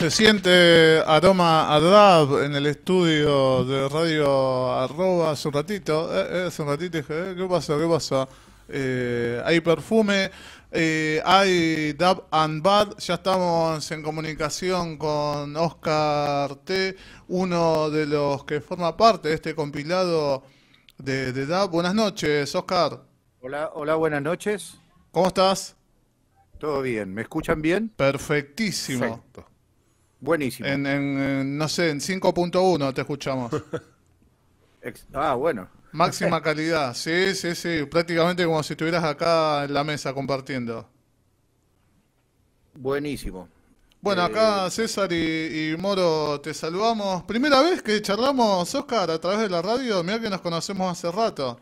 Se siente aroma a DAB en el estudio de radio arroba hace un ratito. Eh, eh, hace un ratito dije, eh, ¿qué pasa? ¿Qué pasa? Eh, hay perfume, eh, hay Dab and Bad. Ya estamos en comunicación con Oscar T, uno de los que forma parte de este compilado de, de Dab. Buenas noches, Oscar. Hola, hola, buenas noches. ¿Cómo estás? ¿Todo bien? ¿Me escuchan bien? Perfectísimo. Perfecto. Buenísimo. En, no sé, en 5.1 te escuchamos. Ah, bueno. Máxima calidad, sí, sí, sí, prácticamente como si estuvieras acá en la mesa compartiendo. Buenísimo. Bueno, Eh, acá César y, y Moro te saludamos. Primera vez que charlamos, Oscar, a través de la radio, mira que nos conocemos hace rato.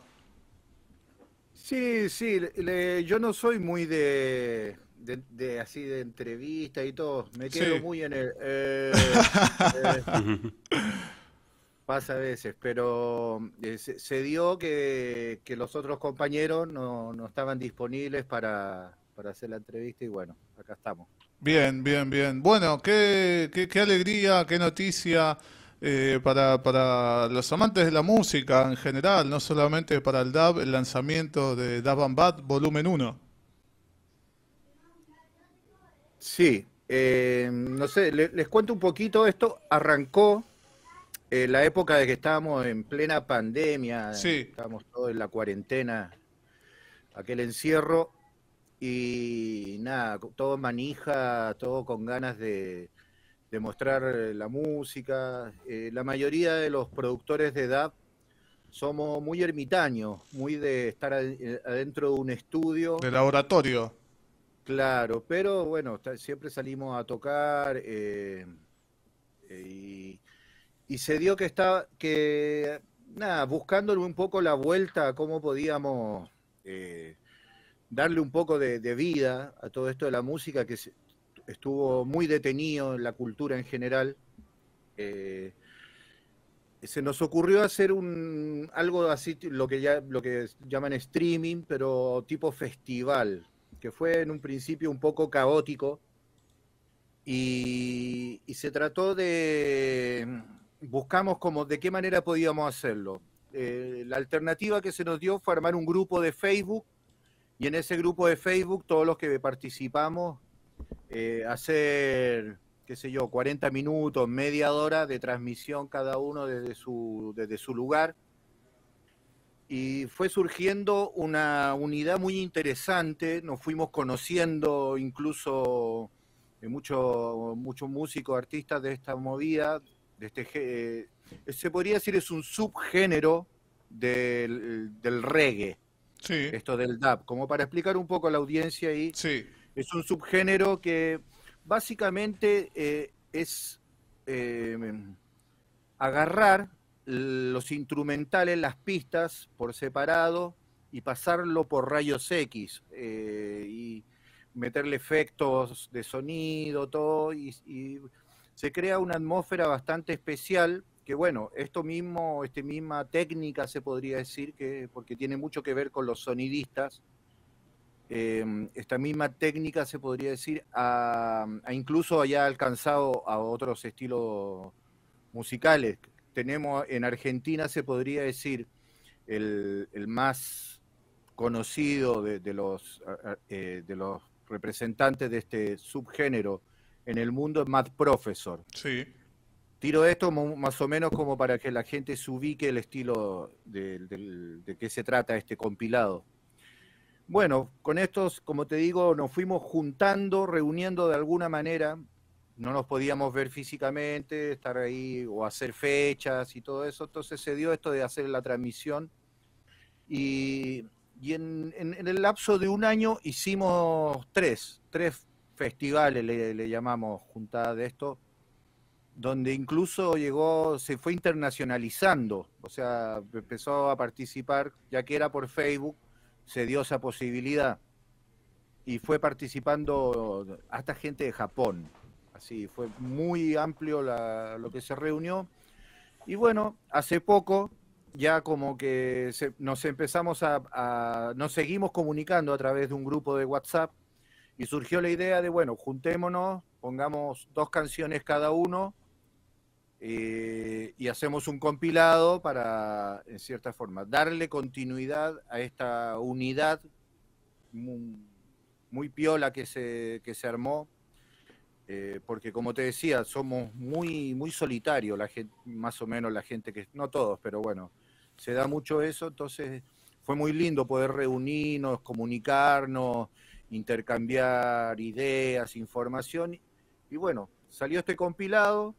Sí, sí, le- yo no soy muy de, de, de así de entrevista y todo. Me quedo Sí. muy en el... eh, eh, pasa a veces, pero eh, se, se dio que, que los otros compañeros no, no estaban disponibles para, para hacer la entrevista y bueno, acá estamos. Bien, bien, bien. Bueno, qué, qué, qué alegría, qué noticia eh, para, para los amantes de la música en general, no solamente para el DAB, el lanzamiento de Dab and Bad Volumen 1. Sí, eh, no sé, le- les cuento un poquito. Esto arrancó en la época de que estábamos en plena pandemia, Sí. estábamos todos en la cuarentena, aquel encierro, y nada, todo manija, todo con ganas de, de mostrar eh, la música. Eh, la mayoría de los productores de DAB somos muy ermitaños, muy de estar eh, adentro de un estudio. De laboratorio. Claro, pero bueno, siempre salimos a tocar eh, eh, y, se dio que estaba, que nada, buscándole un poco la vuelta a cómo podíamos eh, darle un poco de, vida a todo esto de la música que estuvo muy detenido en la cultura en general. se nos ocurrió hacer un algo así, lo que ya lo que llaman streaming, pero tipo festival que fue en un principio un poco caótico y, se trató de, buscamos como de qué manera podíamos hacerlo. Eh, la alternativa que se nos dio fue armar un grupo de Facebook y en ese grupo de Facebook todos los que participamos eh, hacer, qué sé yo, 40 minutos, media hora de transmisión cada uno desde su, desde su lugar y fue surgiendo una unidad muy interesante, nos fuimos conociendo incluso eh, muchos muchos músicos, artistas de esta movida, de este, eh, se podría decir es un subgénero del, del reggae, Sí, esto del dub, como para explicar un poco a la audiencia ahí, sí, es un subgénero que básicamente eh, es eh, agarrar los instrumentales, las pistas por separado y pasarlo por rayos X eh, y meterle efectos de sonido, todo, y, se crea una atmósfera bastante especial que bueno, esto mismo, esta misma técnica se podría decir que, porque tiene mucho que ver con los sonidistas, eh, esta misma técnica se podría decir, a, a incluso haya alcanzado a otros estilos musicales. Tenemos en Argentina, se podría decir, el, el más conocido de, de los, eh, de los representantes de este subgénero en el mundo es Matt Professor. sí. Tiro esto más o menos como para que la gente se ubique el estilo de, de qué se trata este compilado. Bueno, con estos, como te digo, nos fuimos juntando, reuniendo de alguna manera. No nos podíamos ver físicamente, estar ahí o hacer fechas y todo eso. Entonces se dio esto de hacer la transmisión. Y, y en, en- el lapso de un año hicimos tres, tres festivales, le, le llamamos juntada de esto, donde incluso llegó, se fue internacionalizando, o sea, empezó a participar, ya que era por Facebook, se dio esa posibilidad. Y fue participando hasta gente de Japón. Así, fue muy amplio lo que se reunió. Y bueno, hace poco ya como que nos empezamos a, nos seguimos comunicando a través de un grupo de WhatsApp y surgió la idea de, bueno, juntémonos pongamos dos canciones cada uno eh, y hacemos un compilado para, en cierta forma, darle continuidad a esta unidad muy, piola que se, que se armó, eh, porque como te decía, somos muy, muy solitarios, la gente, más o menos la gente que, no todos, pero bueno, se da mucho eso, entonces fue muy lindo poder reunirnos, comunicarnos, intercambiar ideas, información, y bueno, salió este compilado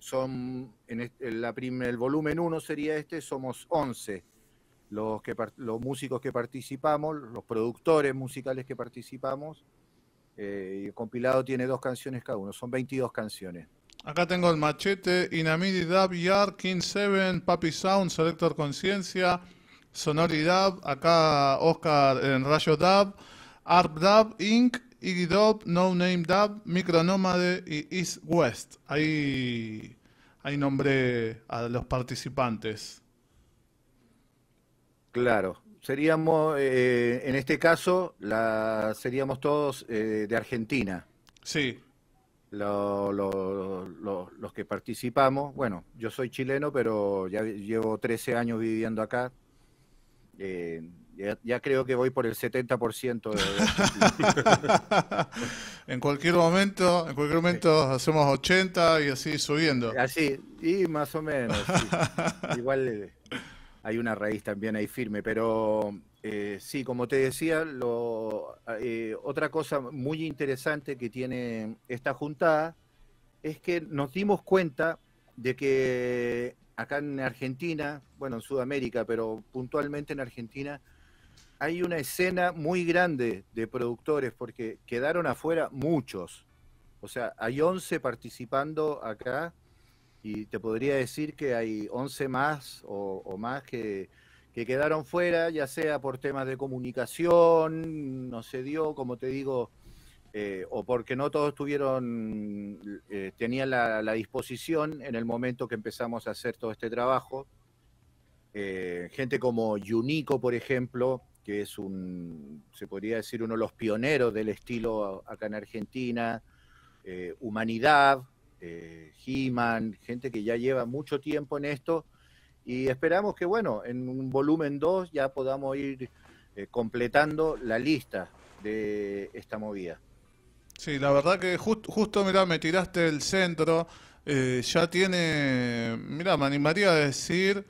son, en la el volumen 1 sería este, somos 11 los, que, los músicos que participamos, los productores musicales que participamos. Eh, y el compilado tiene dos canciones cada uno, son 22 canciones. Acá tengo el machete, Inamidi Dab, Yard, King 7, Papi Sound, Selector Conciencia, Sonori Dab, acá Oscar en Rayo Dab, Arp Dab, Inc., Iggy Dub, No Name Dub, Micronómade y East West. Ahí, ahí nombré a los participantes. Claro, seríamos, eh, en este caso, la, seríamos todos eh, de Argentina. Sí. los que participamos, bueno, yo soy chileno, pero ya llevo 13 años viviendo acá. Eh, ya, creo que voy por el 70% de... en cualquier momento, en cualquier momento hacemos 80 y así subiendo. Así, y más o menos. Igual eh, hay una raíz también ahí firme, pero eh, sí, como te decía, lo, eh, otra cosa muy interesante que tiene esta juntada es que nos dimos cuenta de que acá en Argentina, bueno, en Sudamérica, pero puntualmente en Argentina, hay una escena muy grande de productores porque quedaron afuera muchos. O sea, hay 11 participando acá y te podría decir que hay 11 más o, más que, quedaron fuera, ya sea por temas de comunicación, no se dio, como te digo, eh, o porque no todos tuvieron, eh, tenían la, disposición en el momento que empezamos a hacer todo este trabajo. Eh, gente como Yunico, por ejemplo, que es un, se podría decir, uno de los pioneros del estilo acá en Argentina, Humanidad, eh, He-Man, gente que ya lleva mucho tiempo en esto, y esperamos que, bueno, en un volumen 2 ya podamos ir eh, completando la lista de esta movida. Sí, la verdad que justo, mira, me tiraste el centro, ya tiene, mira, me animaría a decir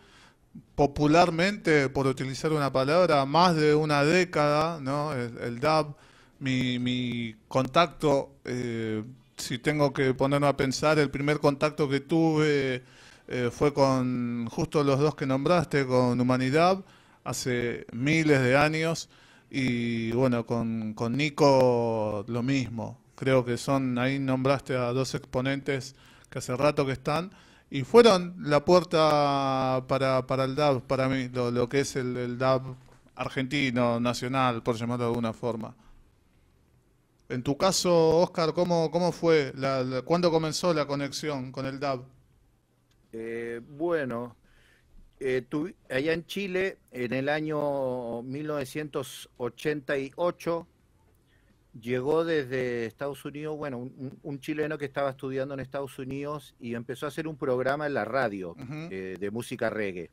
popularmente, por utilizar una palabra, más de una década, ¿no? El, DAB, mi, mi contacto, eh, si tengo que ponerme a pensar, el primer contacto que tuve eh, fue con justo los dos que nombraste, con Humanidad, hace miles de años, y bueno, con, con Nico lo mismo. Creo que son, ahí nombraste a dos exponentes que hace rato que están y fueron la puerta para, para el DAB, para mí, lo, que es el, DAB argentino, nacional, por llamarlo de alguna forma. En tu caso, Oscar, ¿cómo, cómo fue? La, ¿Cuándo comenzó la conexión con el DAB? Eh, bueno, eh, allá en Chile, en el año 1988, llegó desde Estados Unidos, bueno, un, chileno que estaba estudiando en Estados Unidos y empezó a hacer un programa en la radio eh, de música reggae.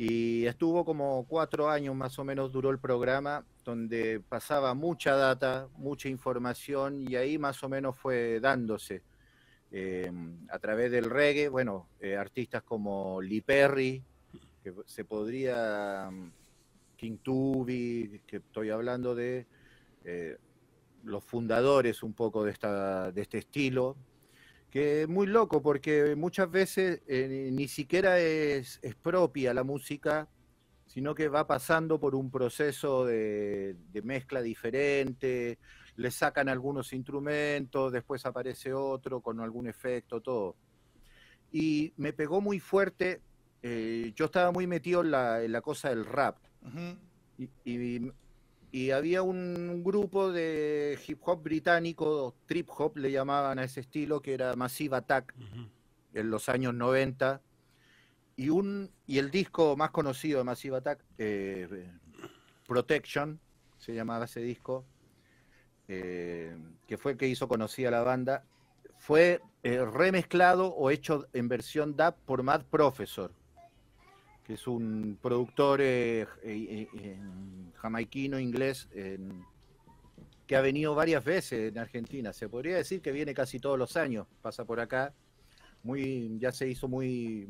Y estuvo como cuatro años más o menos duró el programa, donde pasaba mucha data, mucha información y ahí más o menos fue dándose. Eh, a través del reggae, bueno, eh, artistas como Lee Perry, que se podría, mm, King Tubi, que estoy hablando de, eh, los fundadores un poco de, esta, de este estilo, que es muy loco porque muchas veces eh, ni siquiera es, propia la música, sino que va pasando por un proceso de, mezcla diferente, le sacan algunos instrumentos, después aparece otro con algún efecto, todo. Y me pegó muy fuerte, eh, yo estaba muy metido en la, cosa del rap. y, y había un grupo de hip hop británico, trip hop le llamaban a ese estilo, que era Massive Attack en los años 90. Y, un, y el disco más conocido de Massive Attack, eh, Protection, se llamaba ese disco, eh, que fue el que hizo conocida la banda, fue eh, remezclado o hecho en versión DAP por Mad Professor, que es un productor eh, jamaiquino, inglés, que ha venido varias veces en Argentina. Se podría decir que viene casi todos los años, pasa por acá. Muy, ya se hizo muy,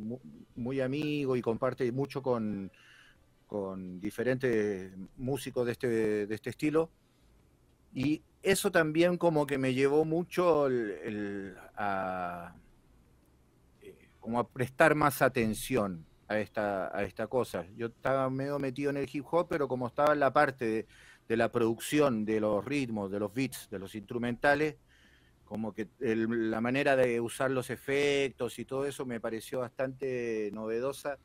muy, amigo y comparte mucho con, con diferentes músicos de este, de este estilo. Y eso también como que me llevó mucho eh, como a prestar más atención a esta, a esta cosa. Yo estaba medio metido en el hip hop, pero como estaba en la parte de, la producción, de los ritmos, de los beats, de los instrumentales, como que la manera de usar los efectos y todo eso me pareció bastante novedosa.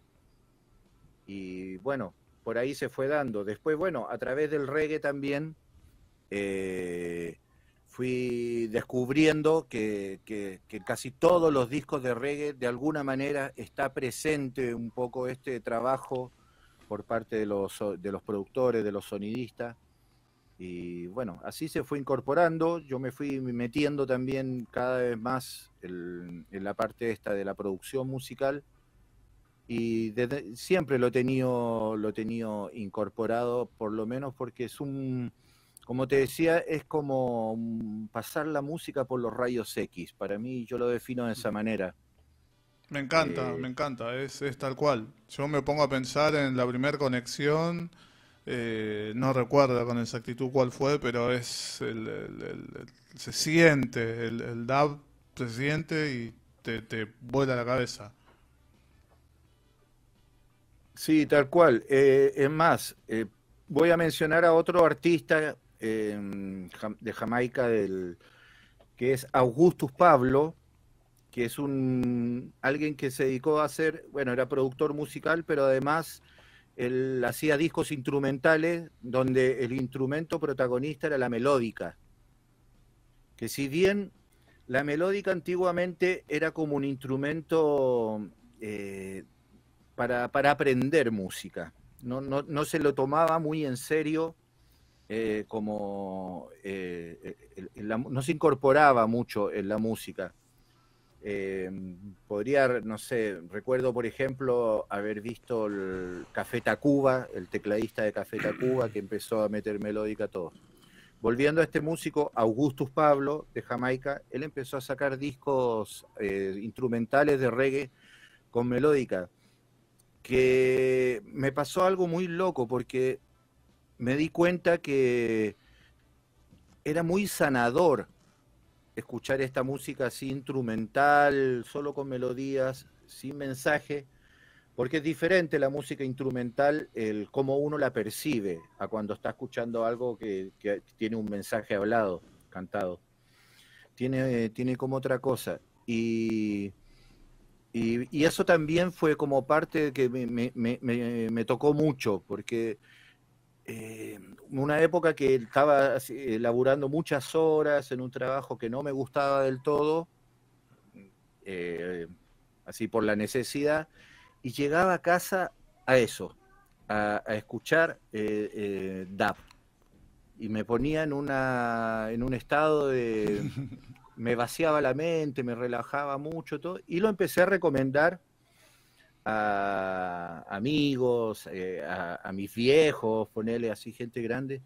Y bueno, por ahí se fue dando. Después, bueno, a través del reggae también eh, fui descubriendo que, casi todos los discos de reggae de alguna manera está presente un poco este trabajo por parte de los, de los productores, de los sonidistas. Y bueno, así se fue incorporando, yo me fui metiendo también cada vez más en la parte esta de la producción musical y siempre lo he lo he tenido incorporado, por lo menos porque es un, como te decía, es como pasar la música por los rayos X. Para mí yo lo defino de esa manera. Me encanta, eh, me encanta, es, tal cual. Yo me pongo a pensar en la primera conexión, eh, no recuerdo con exactitud cuál fue, pero es el, se siente, el, DAB se siente y te, te vuela la cabeza. Sí, tal cual. Eh, es más, voy a mencionar a otro artista de Jamaica, del, que es Augustus Pablo, que es un alguien que se dedicó a hacer, bueno, era productor musical, pero además él hacía discos instrumentales donde el instrumento protagonista era la melódica. Que si bien la melódica antiguamente era como un instrumento eh, para, para, aprender música, no, no, no, se lo tomaba muy en serio eh, como eh, no se incorporaba mucho en la música. Eh, podría, no sé, recuerdo por ejemplo haber visto el Café Tacuba, el tecladista de Café Tacuba, que empezó a meter melódica todo. Volviendo a este músico, Augustus Pablo, de Jamaica, él empezó a sacar discos instrumentales de reggae con melódica, que me pasó algo muy loco, porque me di cuenta que era muy sanador escuchar esta música así instrumental, solo con melodías, sin mensaje, porque es diferente la música instrumental, el cómo uno la percibe a cuando está escuchando algo que, tiene un mensaje hablado, cantado. Tiene, tiene como otra cosa. Y, y, eso también fue como parte que me, me, me tocó mucho, porque eh, una época que estaba laburando muchas horas en un trabajo que no me gustaba del todo, eh, así por la necesidad, y llegaba a casa a eso, a, escuchar eh, DAP. Y me ponía en, una, en un estado de... me vaciaba la mente, me relajaba mucho, todo, y lo empecé a recomendar a amigos, eh, a, mis viejos, ponerle así gente grande,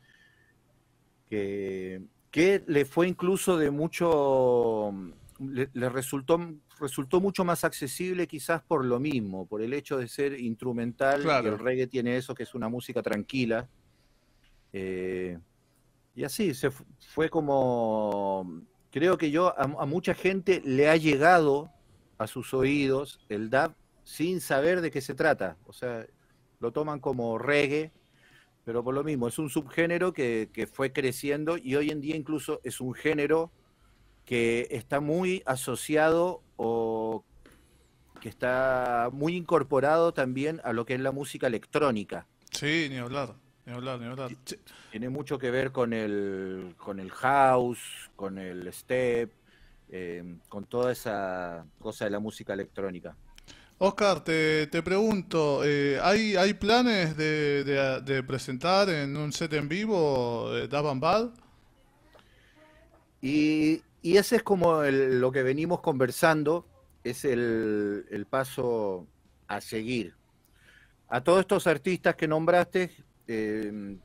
que, que le fue incluso de mucho, le, resultó, resultó mucho más accesible quizás por lo mismo, por el hecho de ser instrumental, y el reggae tiene eso que es una música tranquila. Eh, y así, se fue como, creo que yo, a, a mucha gente le ha llegado a sus oídos el DAB sin saber de qué se trata. O sea, lo toman como reggae, pero por lo mismo, es un subgénero que, fue creciendo y hoy en día incluso es un género que está muy asociado o que está muy incorporado también a lo que es la música electrónica. Sí, ni hablar, ni hablar, ni hablar. Tiene mucho que ver con el, con el house, con el step, eh, con toda esa cosa de la música electrónica. Oscar, te, te pregunto, eh, ¿hay, ¿hay planes de, de, presentar en un set en vivo eh, Daban Bad? Y, ese es como lo que venimos conversando, es el, paso a seguir. A todos estos artistas que nombraste, eh,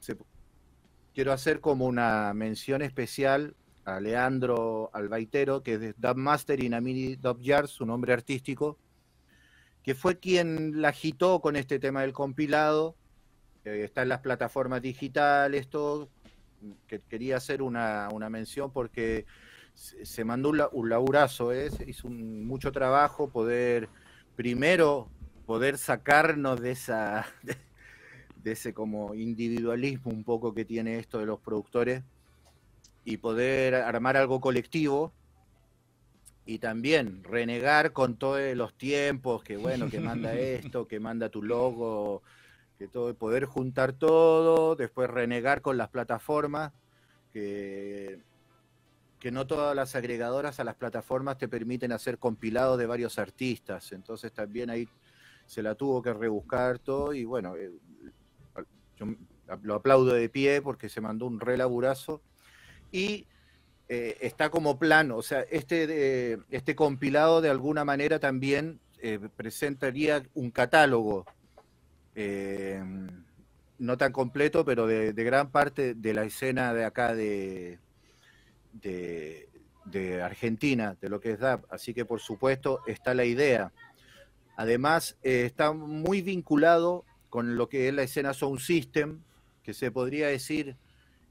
quiero hacer como una mención especial a Leandro Albaitero, que es de Dub Master y Namini Dub Yard, su nombre artístico, que fue quien la agitó con este tema del compilado. está en las plataformas digitales, todo. Que quería hacer una, mención porque se, mandó un, laburazo, ¿eh? hizo mucho trabajo poder, primero, poder sacarnos de esa. de ese como individualismo un poco que tiene esto de los productores y poder armar algo colectivo y también renegar con todos los tiempos, que bueno, que manda esto, que manda tu logo, que todo, poder juntar todo, después renegar con las plataformas, que, que no todas las agregadoras a las plataformas te permiten hacer compilados de varios artistas, entonces también ahí se la tuvo que rebuscar todo y bueno, eh, yo lo aplaudo de pie porque se mandó un relaburazo y eh, está como plano, o sea, este, este compilado de alguna manera también eh, presentaría un catálogo, eh, no tan completo, pero de, gran parte de la escena de acá de, de, Argentina, de lo que es DAP. Así que por supuesto está la idea. Además, está muy vinculado con lo que es la escena Sound System, que se podría decir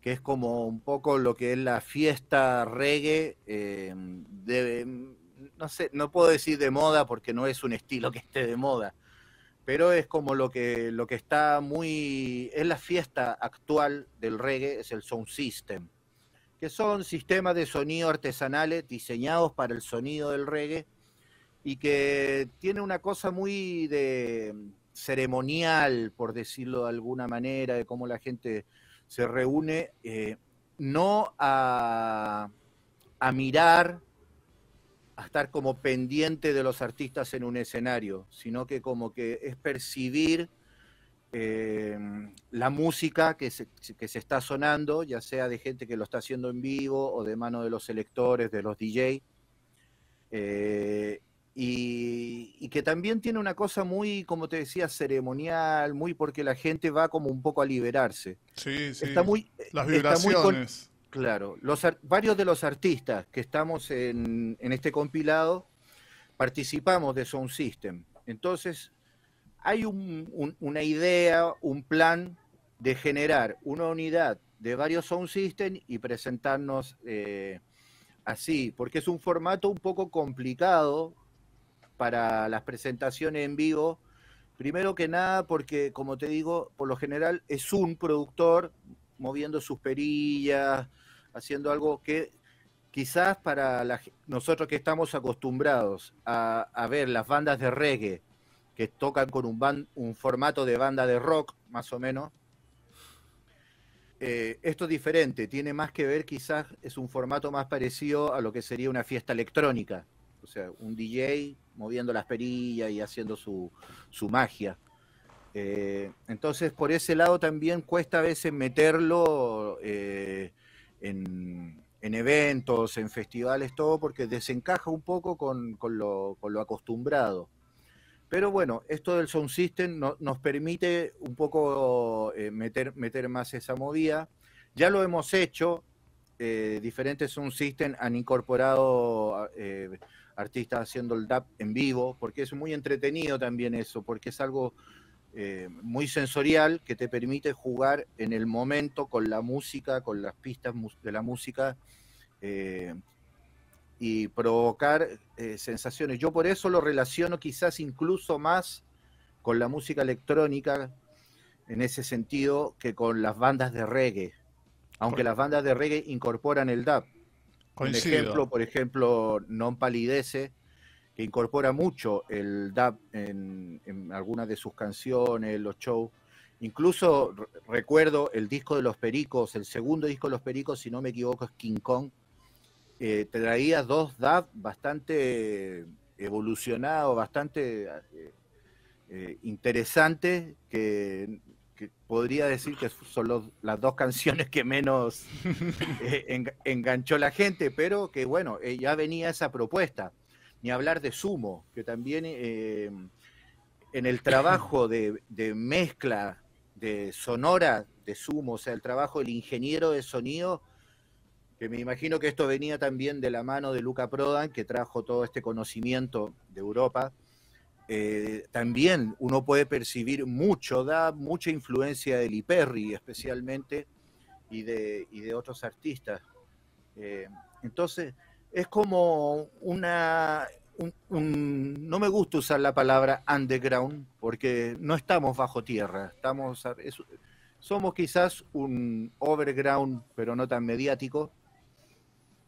que es como un poco lo que es la fiesta reggae, eh, no sé, no puedo decir de moda porque no es un estilo que esté de moda, pero es como lo que, lo que está muy, es la fiesta actual del reggae, es el sound system, que son sistemas de sonido artesanales diseñados para el sonido del reggae y que tiene una cosa muy de ceremonial, por decirlo de alguna manera, de cómo la gente se reúne eh, no a, mirar, a estar como pendiente de los artistas en un escenario, sino que como que es percibir eh, la música que se, que se, está sonando, ya sea de gente que lo está haciendo en vivo o de mano de los selectores, de los DJ. Y, que también tiene una cosa muy, como te decía, ceremonial, muy porque la gente va como un poco a liberarse. Sí, sí. Está muy, Las vibraciones. claro, los, varios de los artistas que estamos en, este compilado participamos de Sound System. Entonces, hay una idea, un plan de generar una unidad de varios Sound System y presentarnos eh, así, porque es un formato un poco complicado para las presentaciones en vivo. Primero que nada, porque como te digo, por lo general es un productor moviendo sus perillas, haciendo algo que quizás para nosotros que estamos acostumbrados a, ver las bandas de reggae que tocan con un, formato de banda de rock, más o menos, eh, esto es diferente, tiene más que ver, quizás es un formato más parecido a lo que sería una fiesta electrónica. O sea, un DJ moviendo las perillas y haciendo su, magia. Eh, entonces, por ese lado también cuesta a veces meterlo eh, en, eventos, en festivales, todo, porque desencaja un poco con, lo, acostumbrado. Pero bueno, esto del Sound System nos permite un poco eh, meter, meter más esa movida. Ya lo hemos hecho, diferentes Sound System han incorporado artistas haciendo el DAP en vivo, porque es muy entretenido también eso, porque es algo eh, muy sensorial que te permite jugar en el momento con la música, con las pistas de la música eh, y provocar eh, sensaciones. Yo por eso lo relaciono quizás incluso más con la música electrónica en ese sentido que con las bandas de reggae, aunque las bandas de reggae incorporan el DAP un ejemplo, por ejemplo, Non Palidece, que incorpora mucho el dub en, algunas de sus canciones, los shows. Incluso recuerdo el disco de los Pericos, el segundo disco de los Pericos, si no me equivoco, es King Kong. Eh, traía dos dub bastante evolucionados, bastante eh, eh, interesantes, que, podría decir que son las dos canciones que menos eh, enganchó la gente, pero que bueno, eh, ya venía esa propuesta. Ni hablar de Sumo, que también eh, en el trabajo de, mezcla de sonora de Sumo, o sea, el trabajo del ingeniero de sonido, que me imagino que esto venía también de la mano de Luca Prodan, que trajo todo este conocimiento de Europa eh, también uno puede percibir mucho, da mucha influencia de Liperri especialmente y de, de otros artistas. Eh, entonces, es como una... no me gusta usar la palabra underground porque no estamos bajo tierra, estamos, somos quizás un overground, pero no tan mediático,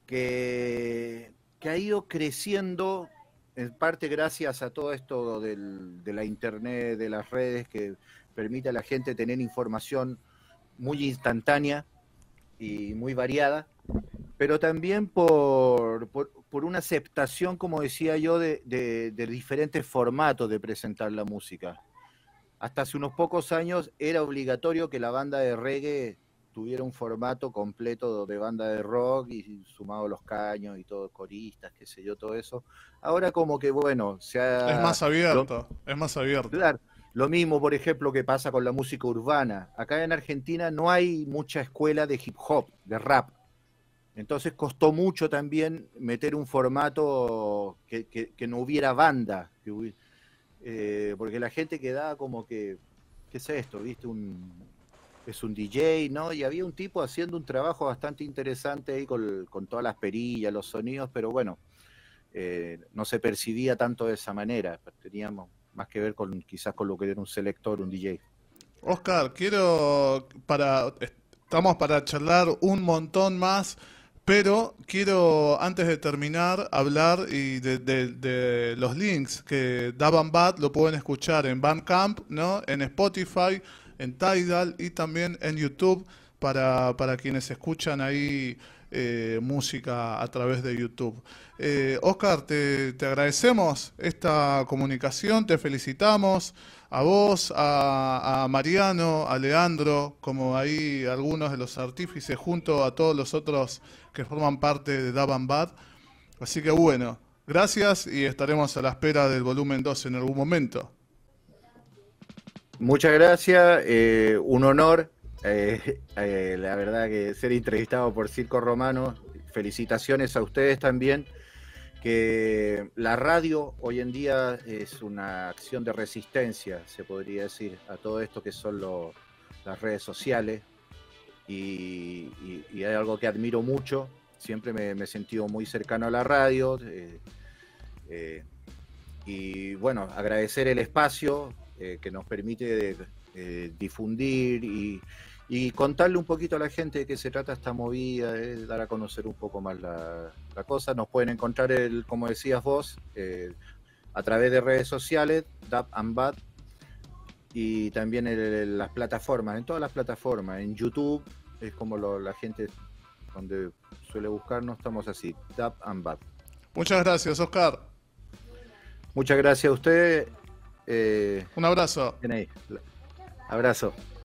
que, que ha ido creciendo en parte gracias a todo esto de la internet, de las redes, que permite a la gente tener información muy instantánea y muy variada, pero también por, por, una aceptación, como decía yo, de, de, diferentes formatos de presentar la música. Hasta hace unos pocos años era obligatorio que la banda de reggae tuviera un formato completo de banda de rock y sumado los caños y todo, coristas, qué sé yo, todo eso. Ahora como que, bueno, se ha... Es más abierto, es más abierto. Claro, lo mismo, por ejemplo, que pasa con la música urbana. Acá en Argentina no hay mucha escuela de hip hop, de rap. Entonces costó mucho también meter un formato que, que, no hubiera banda, eh, porque la gente quedaba como que, ¿qué es esto? ¿Viste? Un, es un DJ, ¿no? Y había un tipo haciendo un trabajo bastante interesante ahí con, todas las perillas, los sonidos, pero bueno, eh, no se percibía tanto de esa manera. Teníamos más que ver con quizás con lo que era un selector, un DJ. Oscar, quiero para estamos para charlar un montón más, pero quiero antes de terminar hablar y de, de los links que daban Bad lo pueden escuchar en Bandcamp, ¿no? En Spotify en Tidal y también en YouTube para, para quienes escuchan ahí eh, música a través de YouTube. Eh, Oscar, te, agradecemos esta comunicación, te felicitamos a vos, a, Mariano, a Leandro, como ahí algunos de los artífices, junto a todos los otros que forman parte de Daban Bad. Así que bueno, gracias y estaremos a la espera del volumen 2 en algún momento. Muchas gracias, eh, un honor, eh, eh, la verdad que ser entrevistado por Circo Romano, felicitaciones a ustedes también, que la radio hoy en día es una acción de resistencia, se podría decir, a todo esto que son las redes sociales, y, hay algo que admiro mucho, siempre me, he sentido muy cercano a la radio, y bueno, agradecer el espacio, eh, que nos permite eh, difundir y, contarle un poquito a la gente de qué se trata esta movida, eh, dar a conocer un poco más la, cosa. Nos pueden encontrar, el, como decías vos, a través de redes sociales, DAP and Bad, y también en, las plataformas, en todas las plataformas, en YouTube, es como la gente donde suele buscarnos, estamos así, DAP and Bad. Muchas gracias, Oscar. Muchas gracias a usted eh, Un abrazo. Abrazo.